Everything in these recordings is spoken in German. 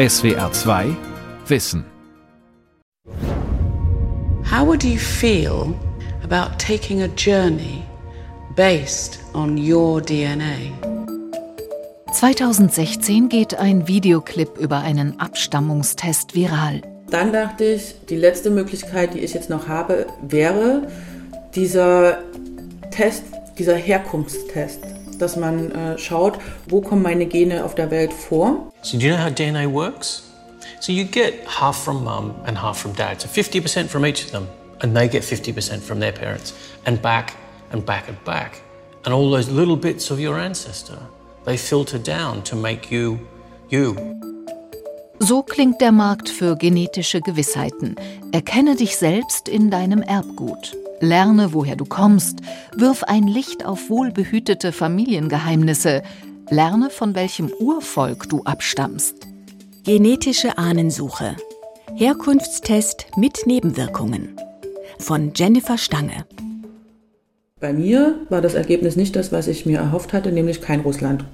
SWR 2 Wissen. How would you feel about taking a journey based on your DNA? 2016 geht ein Videoclip über einen Abstammungstest viral. Dann dachte ich, die letzte Möglichkeit, die ich jetzt noch habe, wäre dieser Test, dieser Herkunftstest, dass man äh, schaut, wo kommen meine Gene auf der Welt vor. So do you know how DNA works? So you get half from mum and half from dad, so 50% from each of them, and they get 50% from their parents, and back and back and back. And all those little bits of your ancestor, they filter down to make you you. So klingt der Markt für genetische Gewissheiten. Erkenne dich selbst in deinem Erbgut. Lerne, woher du kommst. Wirf ein Licht auf wohlbehütete Familiengeheimnisse. Lerne, von welchem Urvolk du abstammst. Genetische Ahnensuche. Herkunftstest mit Nebenwirkungen. Von Jennifer Stange. Bei mir war das Ergebnis nicht das, was ich mir erhofft hatte, nämlich kein Russland.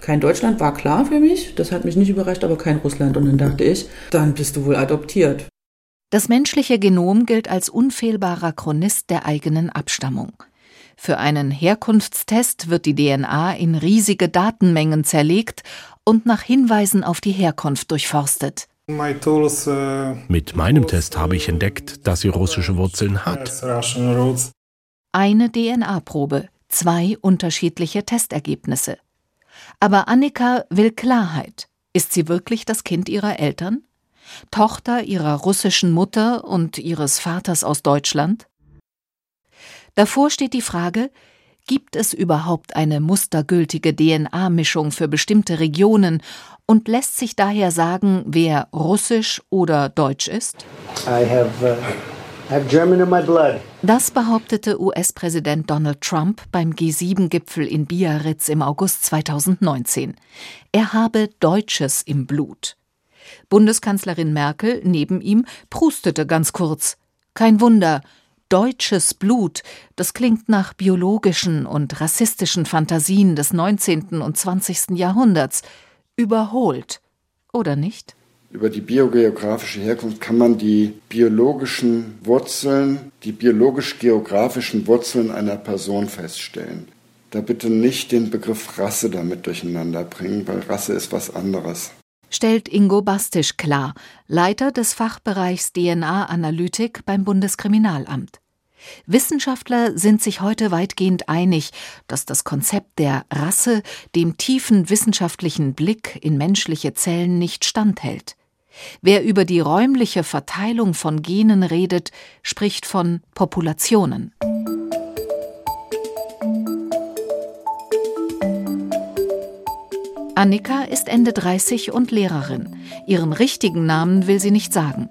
Kein Deutschland war klar für mich, das hat mich nicht überrascht, aber kein Russland. Und dann dachte ich, dann bist du wohl adoptiert. Das menschliche Genom gilt als unfehlbarer Chronist der eigenen Abstammung. Für einen Herkunftstest wird die DNA in riesige Datenmengen zerlegt und nach Hinweisen auf die Herkunft durchforstet. Mit meinem Test habe ich entdeckt, dass sie russische Wurzeln hat. Eine DNA-Probe, zwei unterschiedliche Testergebnisse. Aber Annika will Klarheit. Ist sie wirklich das Kind ihrer Eltern? Tochter ihrer russischen Mutter und ihres Vaters aus Deutschland? Davor steht die Frage, gibt es überhaupt eine mustergültige DNA-Mischung für bestimmte Regionen und lässt sich daher sagen, wer russisch oder deutsch ist? Have, uh, das behauptete US-Präsident Donald Trump beim G7-Gipfel in Biarritz im August 2019. Er habe Deutsches im Blut. Bundeskanzlerin Merkel neben ihm prustete ganz kurz. Kein Wunder, deutsches Blut, das klingt nach biologischen und rassistischen Fantasien des 19. und 20. Jahrhunderts. Überholt, oder nicht? Über die biogeografische Herkunft kann man die biologischen Wurzeln, die biologisch-geografischen Wurzeln einer Person feststellen. Da bitte nicht den Begriff Rasse damit durcheinander bringen, weil Rasse ist was anderes stellt Ingo Bastisch klar, Leiter des Fachbereichs DNA-Analytik beim Bundeskriminalamt. Wissenschaftler sind sich heute weitgehend einig, dass das Konzept der Rasse dem tiefen wissenschaftlichen Blick in menschliche Zellen nicht standhält. Wer über die räumliche Verteilung von Genen redet, spricht von Populationen. Annika ist Ende 30 und Lehrerin. Ihren richtigen Namen will sie nicht sagen.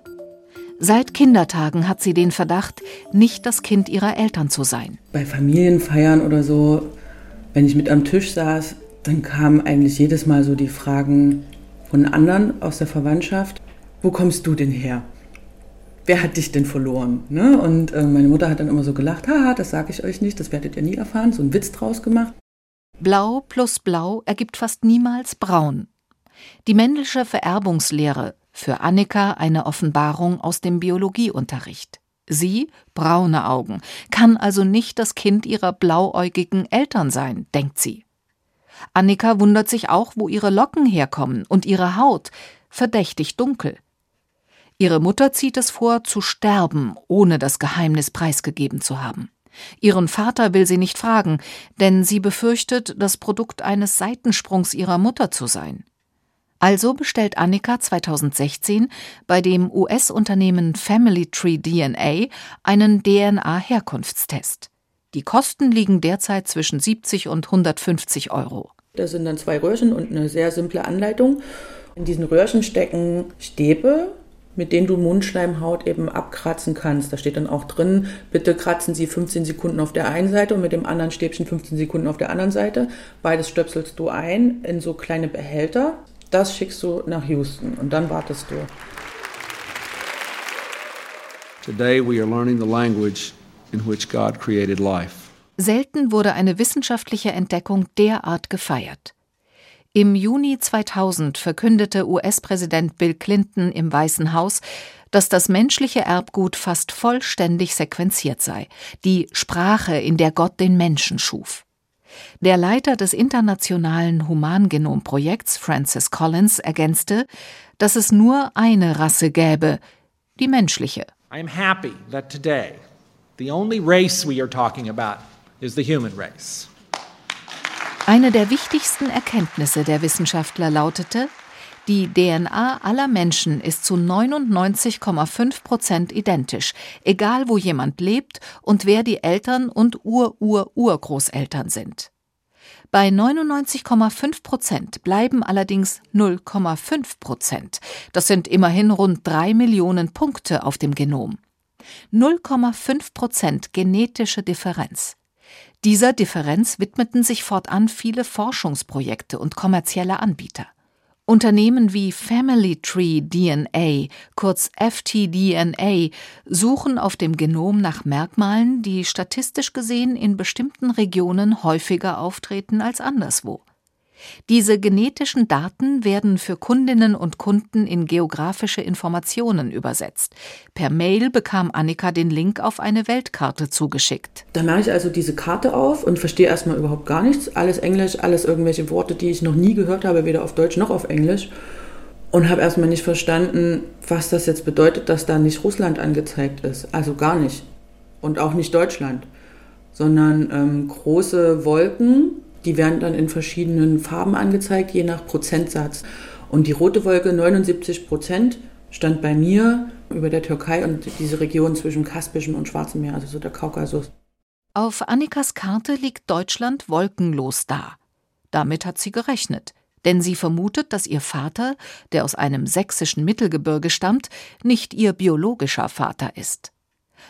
Seit Kindertagen hat sie den Verdacht, nicht das Kind ihrer Eltern zu sein. Bei Familienfeiern oder so, wenn ich mit am Tisch saß, dann kamen eigentlich jedes Mal so die Fragen von anderen aus der Verwandtschaft. Wo kommst du denn her? Wer hat dich denn verloren? Ne? Und äh, meine Mutter hat dann immer so gelacht, haha, das sage ich euch nicht, das werdet ihr nie erfahren, so einen Witz draus gemacht. Blau plus Blau ergibt fast niemals Braun. Die männliche Vererbungslehre, für Annika eine Offenbarung aus dem Biologieunterricht. Sie, braune Augen, kann also nicht das Kind ihrer blauäugigen Eltern sein, denkt sie. Annika wundert sich auch, wo ihre Locken herkommen und ihre Haut, verdächtig dunkel. Ihre Mutter zieht es vor, zu sterben, ohne das Geheimnis preisgegeben zu haben. Ihren Vater will sie nicht fragen, denn sie befürchtet, das Produkt eines Seitensprungs ihrer Mutter zu sein. Also bestellt Annika 2016 bei dem US-Unternehmen Family Tree DNA einen DNA-Herkunftstest. Die Kosten liegen derzeit zwischen 70 und 150 Euro. Da sind dann zwei Röhrchen und eine sehr simple Anleitung. In diesen Röhrchen stecken Stäbe, mit denen du Mundschleimhaut eben abkratzen kannst. Da steht dann auch drin, bitte kratzen Sie 15 Sekunden auf der einen Seite und mit dem anderen Stäbchen 15 Sekunden auf der anderen Seite. Beides stöpselst du ein in so kleine Behälter. Das schickst du nach Houston und dann wartest du. Today we are learning the language in which God created life. Selten wurde eine wissenschaftliche Entdeckung derart gefeiert. Im Juni 2000 verkündete US-Präsident Bill Clinton im Weißen Haus, dass das menschliche Erbgut fast vollständig sequenziert sei, die Sprache, in der Gott den Menschen schuf. Der Leiter des internationalen Humangenomprojekts, Francis Collins, ergänzte, dass es nur eine Rasse gäbe, die menschliche. I am happy that today the only race we are talking about is the human race. Eine der wichtigsten Erkenntnisse der Wissenschaftler lautete, die DNA aller Menschen ist zu 99,5 Prozent identisch, egal wo jemand lebt und wer die Eltern und Ur-Ur-Urgroßeltern sind. Bei 99,5 Prozent bleiben allerdings 0,5 Prozent. Das sind immerhin rund drei Millionen Punkte auf dem Genom. 0,5 Prozent genetische Differenz. Dieser Differenz widmeten sich fortan viele Forschungsprojekte und kommerzielle Anbieter. Unternehmen wie Family Tree DNA, kurz FTDNA, suchen auf dem Genom nach Merkmalen, die statistisch gesehen in bestimmten Regionen häufiger auftreten als anderswo. Diese genetischen Daten werden für Kundinnen und Kunden in geografische Informationen übersetzt. Per Mail bekam Annika den Link auf eine Weltkarte zugeschickt. Dann mache ich also diese Karte auf und verstehe erstmal überhaupt gar nichts. Alles Englisch, alles irgendwelche Worte, die ich noch nie gehört habe, weder auf Deutsch noch auf Englisch. Und habe erstmal nicht verstanden, was das jetzt bedeutet, dass da nicht Russland angezeigt ist. Also gar nicht. Und auch nicht Deutschland. Sondern ähm, große Wolken die werden dann in verschiedenen Farben angezeigt, je nach Prozentsatz. Und die rote Wolke, 79 Prozent, stand bei mir über der Türkei und diese Region zwischen Kaspischen und Schwarzem Meer, also so der Kaukasus. Auf Annikas Karte liegt Deutschland wolkenlos da. Damit hat sie gerechnet, denn sie vermutet, dass ihr Vater, der aus einem sächsischen Mittelgebirge stammt, nicht ihr biologischer Vater ist.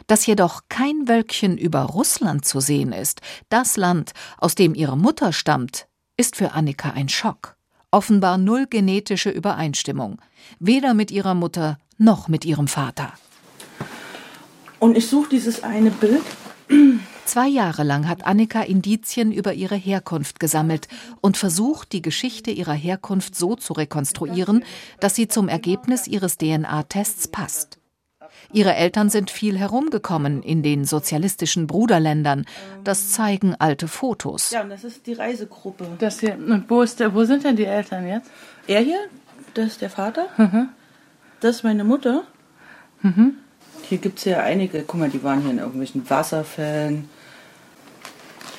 Dass jedoch kein Wölkchen über Russland zu sehen ist, das Land, aus dem ihre Mutter stammt, ist für Annika ein Schock. Offenbar null genetische Übereinstimmung, weder mit ihrer Mutter noch mit ihrem Vater. Und ich suche dieses eine Bild. Zwei Jahre lang hat Annika Indizien über ihre Herkunft gesammelt und versucht, die Geschichte ihrer Herkunft so zu rekonstruieren, dass sie zum Ergebnis ihres DNA-Tests passt. Ihre Eltern sind viel herumgekommen in den sozialistischen Bruderländern. Das zeigen alte Fotos. Ja, und das ist die Reisegruppe. Das hier, und wo, ist der, wo sind denn die Eltern jetzt? Er hier, das ist der Vater. Mhm. Das ist meine Mutter. Mhm. Hier gibt es ja einige, guck mal, die waren hier in irgendwelchen Wasserfällen.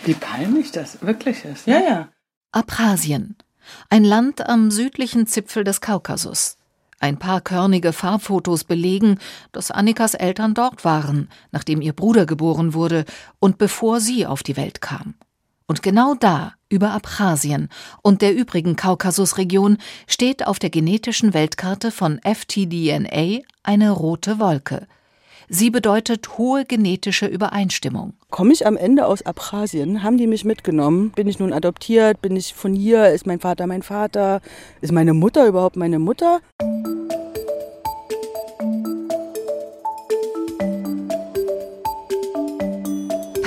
Wie peinlich das wirklich ist. Ne? Ja, ja. Abchasien, ein Land am südlichen Zipfel des Kaukasus. Ein paar körnige Farbfotos belegen, dass Annikas Eltern dort waren, nachdem ihr Bruder geboren wurde und bevor sie auf die Welt kam. Und genau da, über Abchasien und der übrigen Kaukasusregion, steht auf der genetischen Weltkarte von FTDNA eine rote Wolke. Sie bedeutet hohe genetische Übereinstimmung. Komme ich am Ende aus Abchasien? Haben die mich mitgenommen? Bin ich nun adoptiert? Bin ich von hier? Ist mein Vater mein Vater? Ist meine Mutter überhaupt meine Mutter?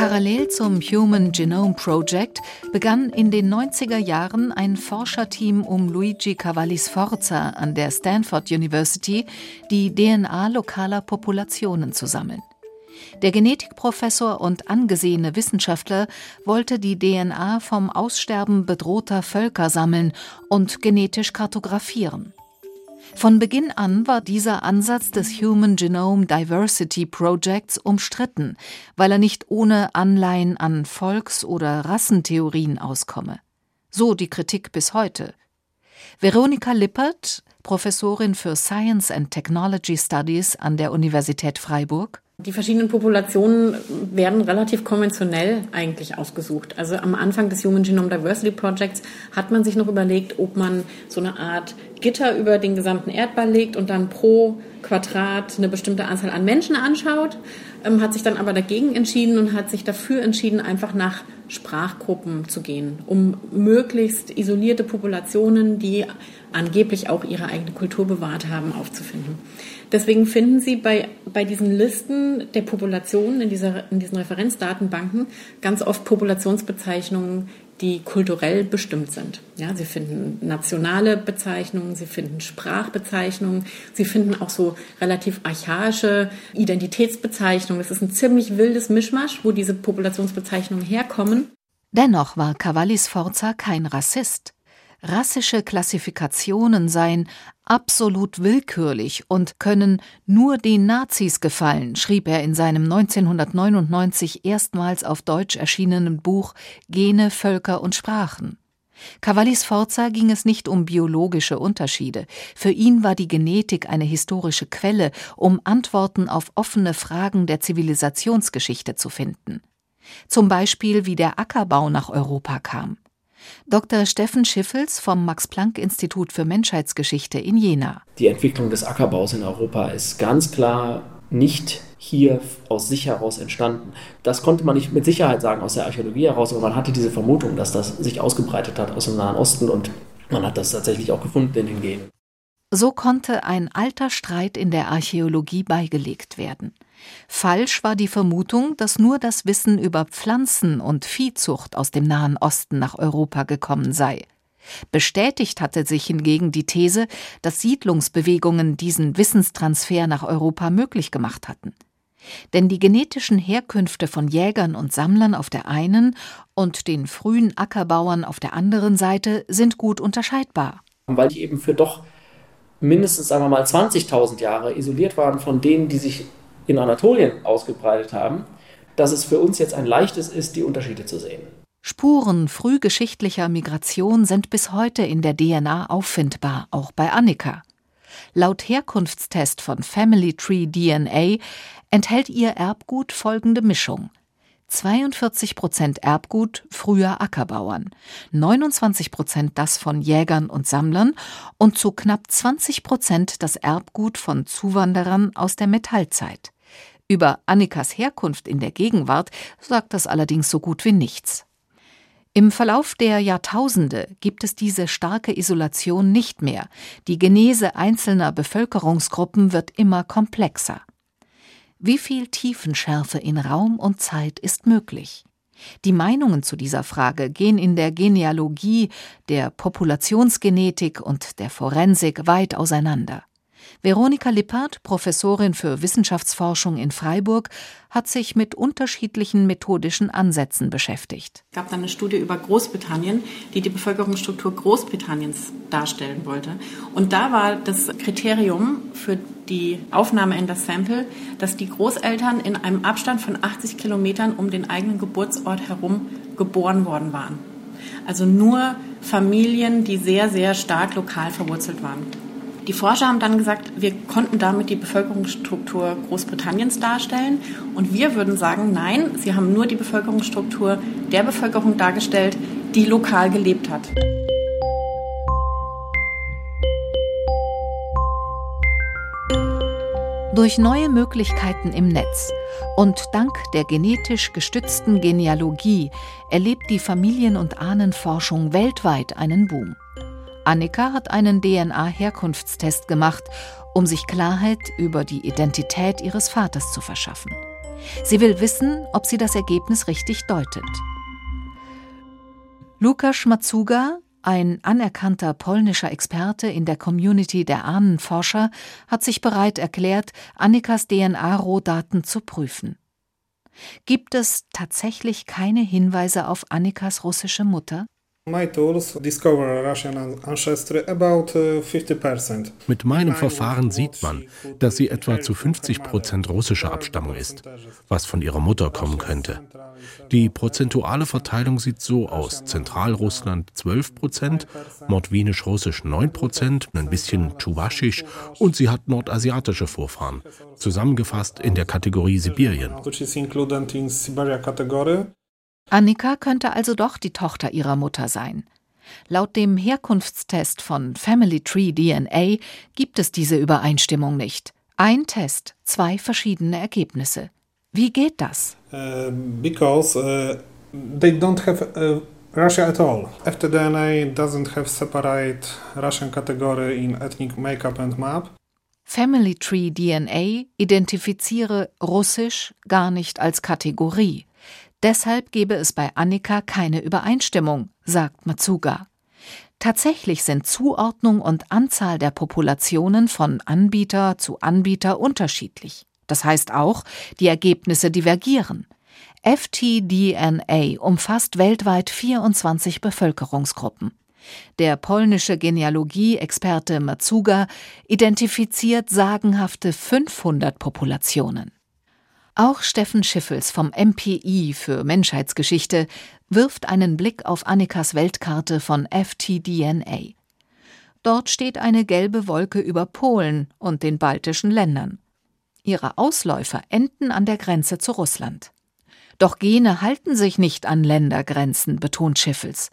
Parallel zum Human Genome Project begann in den 90er Jahren ein Forscherteam um Luigi Cavalli Sforza an der Stanford University die DNA lokaler Populationen zu sammeln. Der Genetikprofessor und angesehene Wissenschaftler wollte die DNA vom Aussterben bedrohter Völker sammeln und genetisch kartografieren. Von Beginn an war dieser Ansatz des Human Genome Diversity Projects umstritten, weil er nicht ohne Anleihen an Volks- oder Rassentheorien auskomme. So die Kritik bis heute. Veronika Lippert, Professorin für Science and Technology Studies an der Universität Freiburg, die verschiedenen Populationen werden relativ konventionell eigentlich ausgesucht. Also am Anfang des Human Genome Diversity Projects hat man sich noch überlegt, ob man so eine Art Gitter über den gesamten Erdball legt und dann pro Quadrat eine bestimmte Anzahl an Menschen anschaut, ähm, hat sich dann aber dagegen entschieden und hat sich dafür entschieden, einfach nach Sprachgruppen zu gehen, um möglichst isolierte Populationen, die angeblich auch ihre eigene Kultur bewahrt haben, aufzufinden. Deswegen finden Sie bei, bei diesen Listen der Populationen in, dieser, in diesen Referenzdatenbanken ganz oft Populationsbezeichnungen, die kulturell bestimmt sind. Ja, sie finden nationale Bezeichnungen, sie finden Sprachbezeichnungen, sie finden auch so relativ archaische Identitätsbezeichnungen. Es ist ein ziemlich wildes Mischmasch, wo diese Populationsbezeichnungen herkommen. Dennoch war Cavalli Sforza kein Rassist. Rassische Klassifikationen seien absolut willkürlich und können nur den Nazis gefallen, schrieb er in seinem 1999 erstmals auf Deutsch erschienenen Buch Gene, Völker und Sprachen. Cavalli Sforza ging es nicht um biologische Unterschiede. Für ihn war die Genetik eine historische Quelle, um Antworten auf offene Fragen der Zivilisationsgeschichte zu finden. Zum Beispiel, wie der Ackerbau nach Europa kam. Dr. Steffen Schiffels vom Max-Planck-Institut für Menschheitsgeschichte in Jena. Die Entwicklung des Ackerbaus in Europa ist ganz klar nicht hier aus sich heraus entstanden. Das konnte man nicht mit Sicherheit sagen aus der Archäologie heraus, aber man hatte diese Vermutung, dass das sich ausgebreitet hat aus dem Nahen Osten und man hat das tatsächlich auch gefunden in den Genen. So konnte ein alter Streit in der Archäologie beigelegt werden. Falsch war die Vermutung, dass nur das Wissen über Pflanzen und Viehzucht aus dem Nahen Osten nach Europa gekommen sei. Bestätigt hatte sich hingegen die These, dass Siedlungsbewegungen diesen Wissenstransfer nach Europa möglich gemacht hatten. Denn die genetischen Herkünfte von Jägern und Sammlern auf der einen und den frühen Ackerbauern auf der anderen Seite sind gut unterscheidbar. Weil die eben für doch mindestens, sagen wir mal, 20.000 Jahre isoliert waren von denen, die sich in Anatolien ausgebreitet haben, dass es für uns jetzt ein leichtes ist, die Unterschiede zu sehen. Spuren frühgeschichtlicher Migration sind bis heute in der DNA auffindbar, auch bei Annika. Laut Herkunftstest von Family Tree DNA enthält ihr Erbgut folgende Mischung: 42 Prozent Erbgut früher Ackerbauern, 29 Prozent das von Jägern und Sammlern und zu knapp 20 Prozent das Erbgut von Zuwanderern aus der Metallzeit. Über Annikas Herkunft in der Gegenwart sagt das allerdings so gut wie nichts. Im Verlauf der Jahrtausende gibt es diese starke Isolation nicht mehr. Die Genese einzelner Bevölkerungsgruppen wird immer komplexer. Wie viel Tiefenschärfe in Raum und Zeit ist möglich? Die Meinungen zu dieser Frage gehen in der Genealogie, der Populationsgenetik und der Forensik weit auseinander. Veronika Lippert, Professorin für Wissenschaftsforschung in Freiburg, hat sich mit unterschiedlichen methodischen Ansätzen beschäftigt. Es gab dann eine Studie über Großbritannien, die die Bevölkerungsstruktur Großbritanniens darstellen wollte. Und da war das Kriterium für die Aufnahme in das Sample, dass die Großeltern in einem Abstand von 80 Kilometern um den eigenen Geburtsort herum geboren worden waren. Also nur Familien, die sehr, sehr stark lokal verwurzelt waren. Die Forscher haben dann gesagt, wir konnten damit die Bevölkerungsstruktur Großbritanniens darstellen. Und wir würden sagen, nein, sie haben nur die Bevölkerungsstruktur der Bevölkerung dargestellt, die lokal gelebt hat. Durch neue Möglichkeiten im Netz und dank der genetisch gestützten Genealogie erlebt die Familien- und Ahnenforschung weltweit einen Boom. Annika hat einen DNA-Herkunftstest gemacht, um sich Klarheit über die Identität ihres Vaters zu verschaffen. Sie will wissen, ob sie das Ergebnis richtig deutet. Lukas Matsuga, ein anerkannter polnischer Experte in der Community der Ahnenforscher, hat sich bereit erklärt, Annikas DNA-Rohdaten zu prüfen. Gibt es tatsächlich keine Hinweise auf Annikas russische Mutter? Uh, Mit meinem Verfahren sieht man, dass sie etwa zu 50 Prozent russischer Abstammung ist, was von ihrer Mutter kommen könnte. Die prozentuale Verteilung sieht so aus: Zentralrussland 12 Prozent, Mordwinisch-Russisch 9 Prozent, ein bisschen Tschuwaschisch und sie hat nordasiatische Vorfahren, zusammengefasst in der Kategorie Sibirien. Annika könnte also doch die Tochter ihrer Mutter sein. Laut dem Herkunftstest von Family Tree DNA gibt es diese Übereinstimmung nicht. Ein Test, zwei verschiedene Ergebnisse. Wie geht das? Uh, because uh, they don't have uh, Russia at all. FTDNA doesn't have separate Russian category in ethnic makeup and map. Family Tree DNA identifiziere Russisch gar nicht als Kategorie. Deshalb gebe es bei Annika keine Übereinstimmung, sagt Matsuga. Tatsächlich sind Zuordnung und Anzahl der Populationen von Anbieter zu Anbieter unterschiedlich. Das heißt auch, die Ergebnisse divergieren. FTDNA umfasst weltweit 24 Bevölkerungsgruppen. Der polnische Genealogie-Experte Matsuga identifiziert sagenhafte 500 Populationen. Auch Steffen Schiffels vom MPI für Menschheitsgeschichte wirft einen Blick auf Annikas Weltkarte von FTDNA. Dort steht eine gelbe Wolke über Polen und den baltischen Ländern. Ihre Ausläufer enden an der Grenze zu Russland. Doch Gene halten sich nicht an Ländergrenzen, betont Schiffels.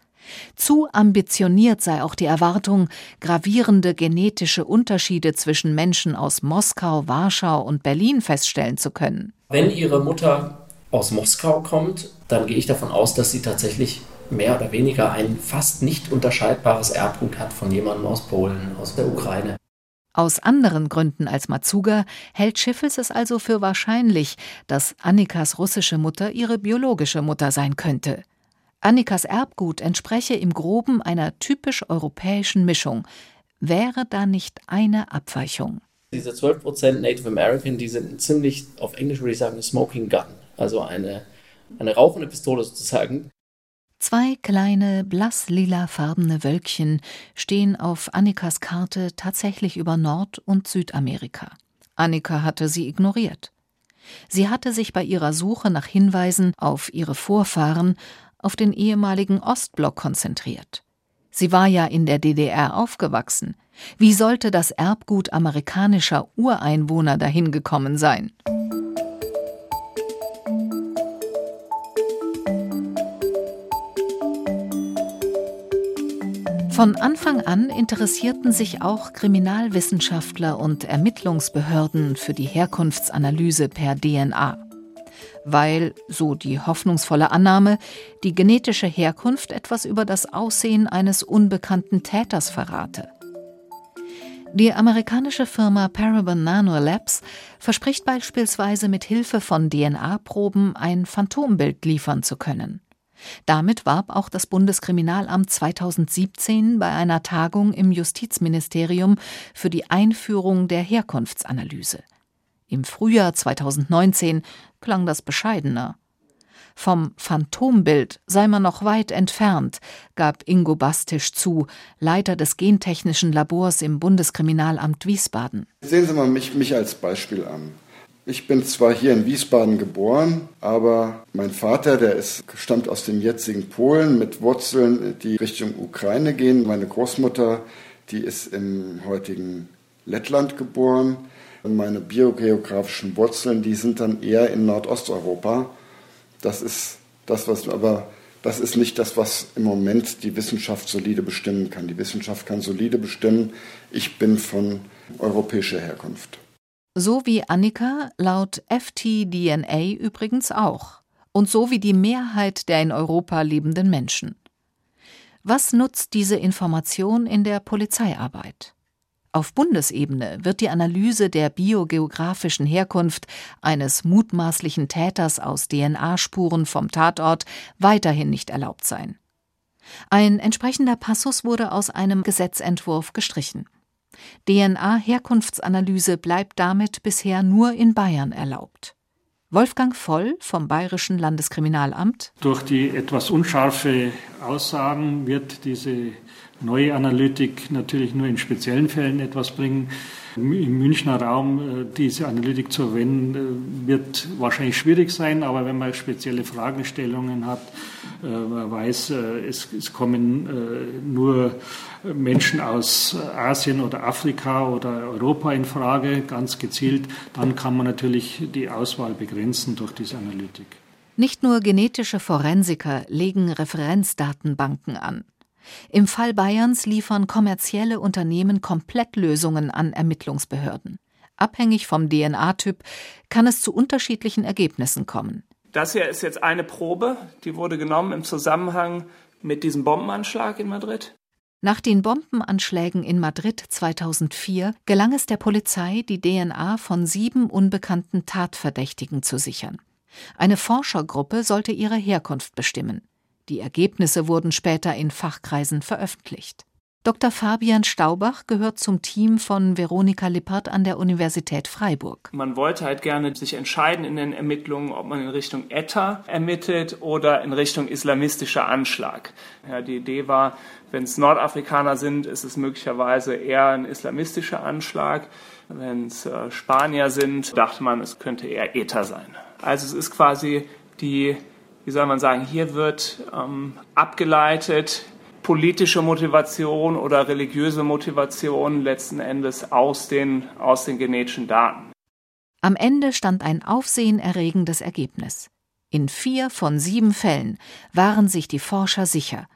Zu ambitioniert sei auch die Erwartung, gravierende genetische Unterschiede zwischen Menschen aus Moskau, Warschau und Berlin feststellen zu können. Wenn Ihre Mutter aus Moskau kommt, dann gehe ich davon aus, dass sie tatsächlich mehr oder weniger ein fast nicht unterscheidbares Erbgut hat von jemandem aus Polen, aus der Ukraine. Aus anderen Gründen als Matsuga hält Schiffels es also für wahrscheinlich, dass Annikas russische Mutter ihre biologische Mutter sein könnte. Annikas Erbgut entspreche im groben einer typisch europäischen Mischung. Wäre da nicht eine Abweichung? Diese 12% Native American, die sind ziemlich, auf Englisch würde ich sagen, eine Smoking Gun, also eine, eine rauchende Pistole sozusagen. Zwei kleine, blass-lila-farbene Wölkchen stehen auf Annikas Karte tatsächlich über Nord- und Südamerika. Annika hatte sie ignoriert. Sie hatte sich bei ihrer Suche nach Hinweisen auf ihre Vorfahren auf den ehemaligen Ostblock konzentriert. Sie war ja in der DDR aufgewachsen. Wie sollte das Erbgut amerikanischer Ureinwohner dahin gekommen sein? Von Anfang an interessierten sich auch Kriminalwissenschaftler und Ermittlungsbehörden für die Herkunftsanalyse per DNA weil, so die hoffnungsvolle Annahme, die genetische Herkunft etwas über das Aussehen eines unbekannten Täters verrate. Die amerikanische Firma Paragon Nanolabs verspricht beispielsweise mit Hilfe von DNA-Proben ein Phantombild liefern zu können. Damit warb auch das Bundeskriminalamt 2017 bei einer Tagung im Justizministerium für die Einführung der Herkunftsanalyse. Im Frühjahr 2019 klang das bescheidener. Vom Phantombild sei man noch weit entfernt, gab Ingo Bastisch zu, Leiter des gentechnischen Labors im Bundeskriminalamt Wiesbaden. Sehen Sie mal mich, mich als Beispiel an. Ich bin zwar hier in Wiesbaden geboren, aber mein Vater, der ist, stammt aus dem jetzigen Polen mit Wurzeln, die Richtung Ukraine gehen. Meine Großmutter, die ist im heutigen Lettland geboren. Meine biogeografischen Wurzeln, die sind dann eher in Nordosteuropa. Das ist das, was aber das ist nicht das, was im Moment die Wissenschaft solide bestimmen kann. Die Wissenschaft kann solide bestimmen, ich bin von europäischer Herkunft. So wie Annika laut FTDNA übrigens auch. Und so wie die Mehrheit der in Europa lebenden Menschen. Was nutzt diese Information in der Polizeiarbeit? Auf Bundesebene wird die Analyse der biogeografischen Herkunft eines mutmaßlichen Täters aus DNA-Spuren vom Tatort weiterhin nicht erlaubt sein. Ein entsprechender Passus wurde aus einem Gesetzentwurf gestrichen. DNA-Herkunftsanalyse bleibt damit bisher nur in Bayern erlaubt. Wolfgang Voll vom Bayerischen Landeskriminalamt. Durch die etwas unscharfe Aussagen wird diese neue Analytik natürlich nur in speziellen Fällen etwas bringen. Im Münchner Raum äh, diese Analytik zu verwenden, äh, wird wahrscheinlich schwierig sein, aber wenn man spezielle Fragestellungen hat, äh, man weiß, es, es kommen nur Menschen aus Asien oder Afrika oder Europa in Frage, ganz gezielt, dann kann man natürlich die Auswahl begrenzen durch diese Analytik. Nicht nur genetische Forensiker legen Referenzdatenbanken an. Im Fall Bayerns liefern kommerzielle Unternehmen Komplettlösungen an Ermittlungsbehörden. Abhängig vom DNA-Typ kann es zu unterschiedlichen Ergebnissen kommen. Das hier ist jetzt eine Probe, die wurde genommen im Zusammenhang mit diesem Bombenanschlag in Madrid. Nach den Bombenanschlägen in Madrid 2004 gelang es der Polizei, die DNA von sieben unbekannten Tatverdächtigen zu sichern. Eine Forschergruppe sollte ihre Herkunft bestimmen. Die Ergebnisse wurden später in Fachkreisen veröffentlicht. Dr. Fabian Staubach gehört zum Team von Veronika Lippert an der Universität Freiburg. Man wollte halt gerne sich entscheiden in den Ermittlungen, ob man in Richtung ETA ermittelt oder in Richtung islamistischer Anschlag. Ja, die Idee war, wenn es Nordafrikaner sind, ist es möglicherweise eher ein islamistischer Anschlag. Wenn es äh, Spanier sind, dachte man, es könnte eher ETA sein. Also es ist quasi die, wie soll man sagen, hier wird ähm, abgeleitet, politische Motivation oder religiöse Motivation letzten Endes aus den, aus den genetischen Daten. Am Ende stand ein aufsehenerregendes Ergebnis. In vier von sieben Fällen waren sich die Forscher sicher.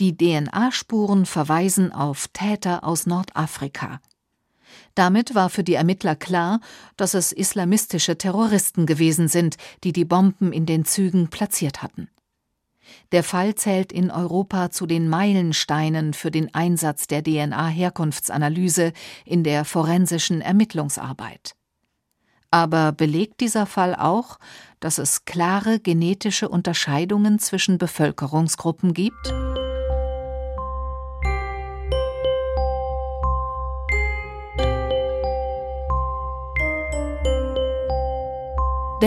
Die DNA-Spuren verweisen auf Täter aus Nordafrika. Damit war für die Ermittler klar, dass es islamistische Terroristen gewesen sind, die die Bomben in den Zügen platziert hatten. Der Fall zählt in Europa zu den Meilensteinen für den Einsatz der DNA-Herkunftsanalyse in der forensischen Ermittlungsarbeit. Aber belegt dieser Fall auch, dass es klare genetische Unterscheidungen zwischen Bevölkerungsgruppen gibt?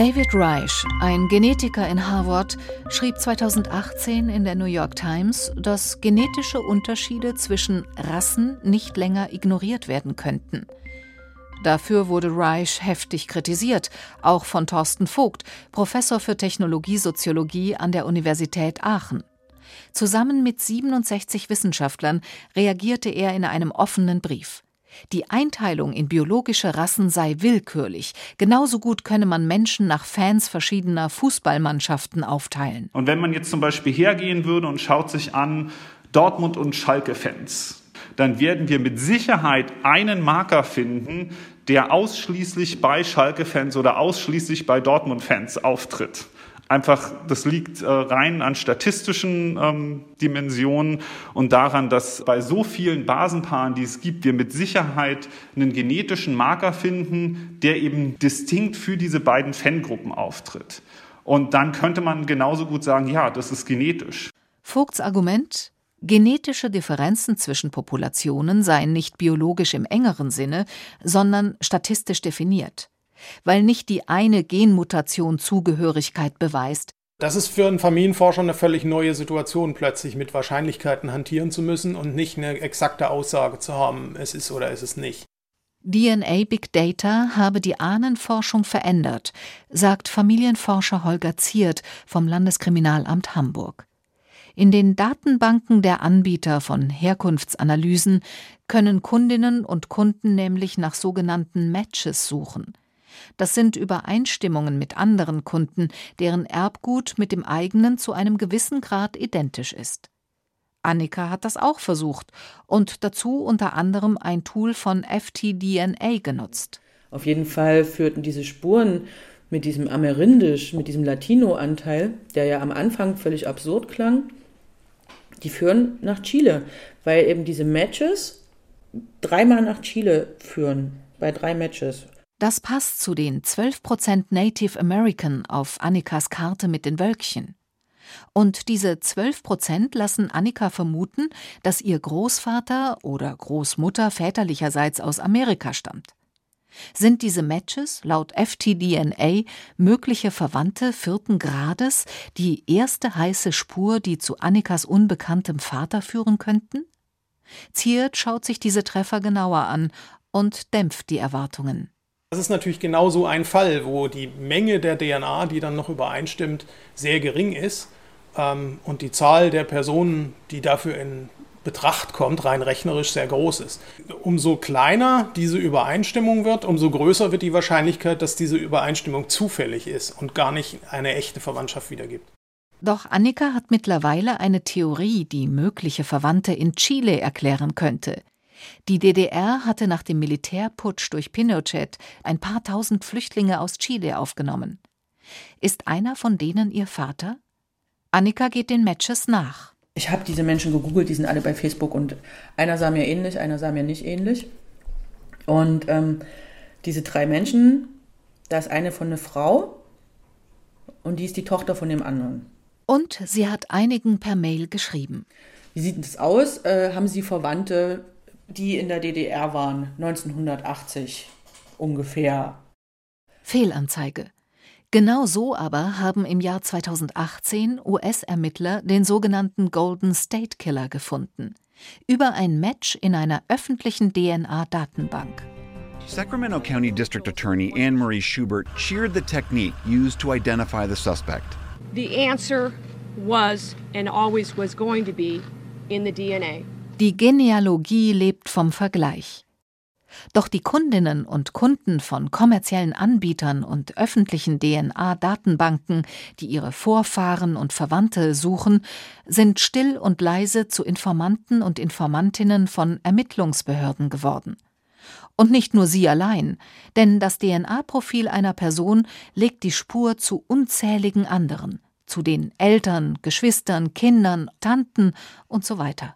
David Reich, ein Genetiker in Harvard, schrieb 2018 in der New York Times, dass genetische Unterschiede zwischen Rassen nicht länger ignoriert werden könnten. Dafür wurde Reich heftig kritisiert, auch von Thorsten Vogt, Professor für Technologiesoziologie an der Universität Aachen. Zusammen mit 67 Wissenschaftlern reagierte er in einem offenen Brief. Die Einteilung in biologische Rassen sei willkürlich. Genauso gut könne man Menschen nach Fans verschiedener Fußballmannschaften aufteilen. Und wenn man jetzt zum Beispiel hergehen würde und schaut sich an Dortmund und Schalke-Fans, dann werden wir mit Sicherheit einen Marker finden, der ausschließlich bei Schalke-Fans oder ausschließlich bei Dortmund-Fans auftritt. Einfach, das liegt äh, rein an statistischen ähm, Dimensionen und daran, dass bei so vielen Basenpaaren, die es gibt, wir mit Sicherheit einen genetischen Marker finden, der eben distinkt für diese beiden Fangruppen auftritt. Und dann könnte man genauso gut sagen, ja, das ist genetisch. Vogts Argument, Genetische Differenzen zwischen Populationen seien nicht biologisch im engeren Sinne, sondern statistisch definiert weil nicht die eine Genmutation Zugehörigkeit beweist. Das ist für einen Familienforscher eine völlig neue Situation, plötzlich mit Wahrscheinlichkeiten hantieren zu müssen und nicht eine exakte Aussage zu haben, es ist oder es ist nicht. DNA Big Data habe die Ahnenforschung verändert, sagt Familienforscher Holger Ziert vom Landeskriminalamt Hamburg. In den Datenbanken der Anbieter von Herkunftsanalysen können Kundinnen und Kunden nämlich nach sogenannten Matches suchen. Das sind Übereinstimmungen mit anderen Kunden, deren Erbgut mit dem eigenen zu einem gewissen Grad identisch ist. Annika hat das auch versucht und dazu unter anderem ein Tool von FTDNA genutzt. Auf jeden Fall führten diese Spuren mit diesem Amerindisch, mit diesem Latino-Anteil, der ja am Anfang völlig absurd klang, die führen nach Chile, weil eben diese Matches dreimal nach Chile führen, bei drei Matches. Das passt zu den 12% Native American auf Annikas Karte mit den Wölkchen. Und diese 12% lassen Annika vermuten, dass ihr Großvater oder Großmutter väterlicherseits aus Amerika stammt. Sind diese Matches laut FTDNA mögliche Verwandte vierten Grades die erste heiße Spur, die zu Annikas unbekanntem Vater führen könnten? Ziert schaut sich diese Treffer genauer an und dämpft die Erwartungen. Das ist natürlich genau so ein Fall, wo die Menge der DNA, die dann noch übereinstimmt, sehr gering ist ähm, und die Zahl der Personen, die dafür in Betracht kommt, rein rechnerisch sehr groß ist. Umso kleiner diese Übereinstimmung wird, umso größer wird die Wahrscheinlichkeit, dass diese Übereinstimmung zufällig ist und gar nicht eine echte Verwandtschaft wiedergibt. Doch Annika hat mittlerweile eine Theorie, die mögliche Verwandte in Chile erklären könnte. Die DDR hatte nach dem Militärputsch durch Pinochet ein paar tausend Flüchtlinge aus Chile aufgenommen. Ist einer von denen ihr Vater? Annika geht den Matches nach. Ich habe diese Menschen gegoogelt, die sind alle bei Facebook und einer sah mir ähnlich, einer sah mir nicht ähnlich. Und ähm, diese drei Menschen, da ist eine von einer Frau und die ist die Tochter von dem anderen. Und sie hat einigen per Mail geschrieben. Wie sieht es aus? Äh, haben Sie Verwandte, die in der DDR waren, 1980 ungefähr? Fehlanzeige. Genau so aber haben im Jahr 2018 US-Ermittler den sogenannten Golden State Killer gefunden. Über ein Match in einer öffentlichen DNA-Datenbank. Sacramento County District Attorney Anne Marie Schubert cheered the technique used to identify the suspect. The answer was and always was going to be in the DNA. Die Genealogie lebt vom Vergleich. Doch die Kundinnen und Kunden von kommerziellen Anbietern und öffentlichen DNA-Datenbanken, die ihre Vorfahren und Verwandte suchen, sind still und leise zu Informanten und Informantinnen von Ermittlungsbehörden geworden. Und nicht nur sie allein, denn das DNA-Profil einer Person legt die Spur zu unzähligen anderen, zu den Eltern, Geschwistern, Kindern, Tanten und so weiter.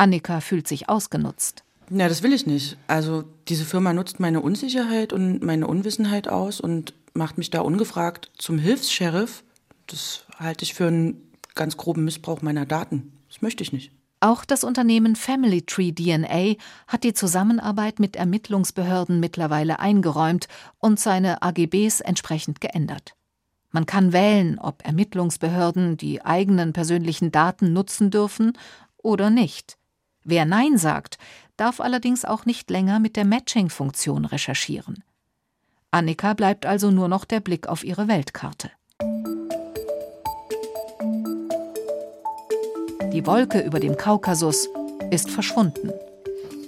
Annika fühlt sich ausgenutzt. Ja, das will ich nicht. Also diese Firma nutzt meine Unsicherheit und meine Unwissenheit aus und macht mich da ungefragt zum Hilfs-Sheriff. Das halte ich für einen ganz groben Missbrauch meiner Daten. Das möchte ich nicht. Auch das Unternehmen Family Tree DNA hat die Zusammenarbeit mit Ermittlungsbehörden mittlerweile eingeräumt und seine AGBs entsprechend geändert. Man kann wählen, ob Ermittlungsbehörden die eigenen persönlichen Daten nutzen dürfen oder nicht. Wer Nein sagt, darf allerdings auch nicht länger mit der Matching-Funktion recherchieren. Annika bleibt also nur noch der Blick auf ihre Weltkarte. Die Wolke über dem Kaukasus ist verschwunden.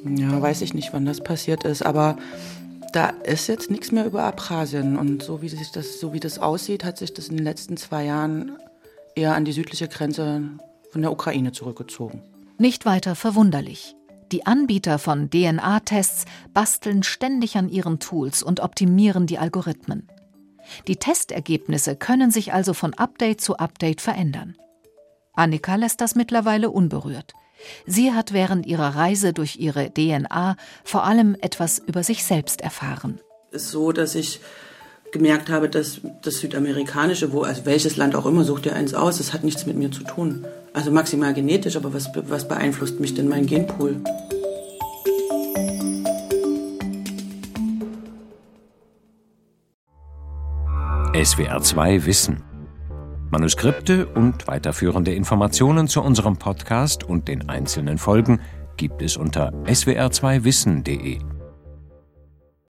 Ja, weiß ich nicht, wann das passiert ist, aber da ist jetzt nichts mehr über Abchasien. Und so wie, sich das, so wie das aussieht, hat sich das in den letzten zwei Jahren eher an die südliche Grenze von der Ukraine zurückgezogen. Nicht weiter verwunderlich. Die Anbieter von DNA-Tests basteln ständig an ihren Tools und optimieren die Algorithmen. Die Testergebnisse können sich also von Update zu Update verändern. Annika lässt das mittlerweile unberührt. Sie hat während ihrer Reise durch ihre DNA vor allem etwas über sich selbst erfahren. Es ist so, dass ich gemerkt habe, dass das Südamerikanische, wo, also welches Land auch immer, sucht ihr eins aus, das hat nichts mit mir zu tun. Also maximal genetisch, aber was, was beeinflusst mich denn mein Genpool? SWR 2 Wissen. Manuskripte und weiterführende Informationen zu unserem Podcast und den einzelnen Folgen gibt es unter swr2wissen.de.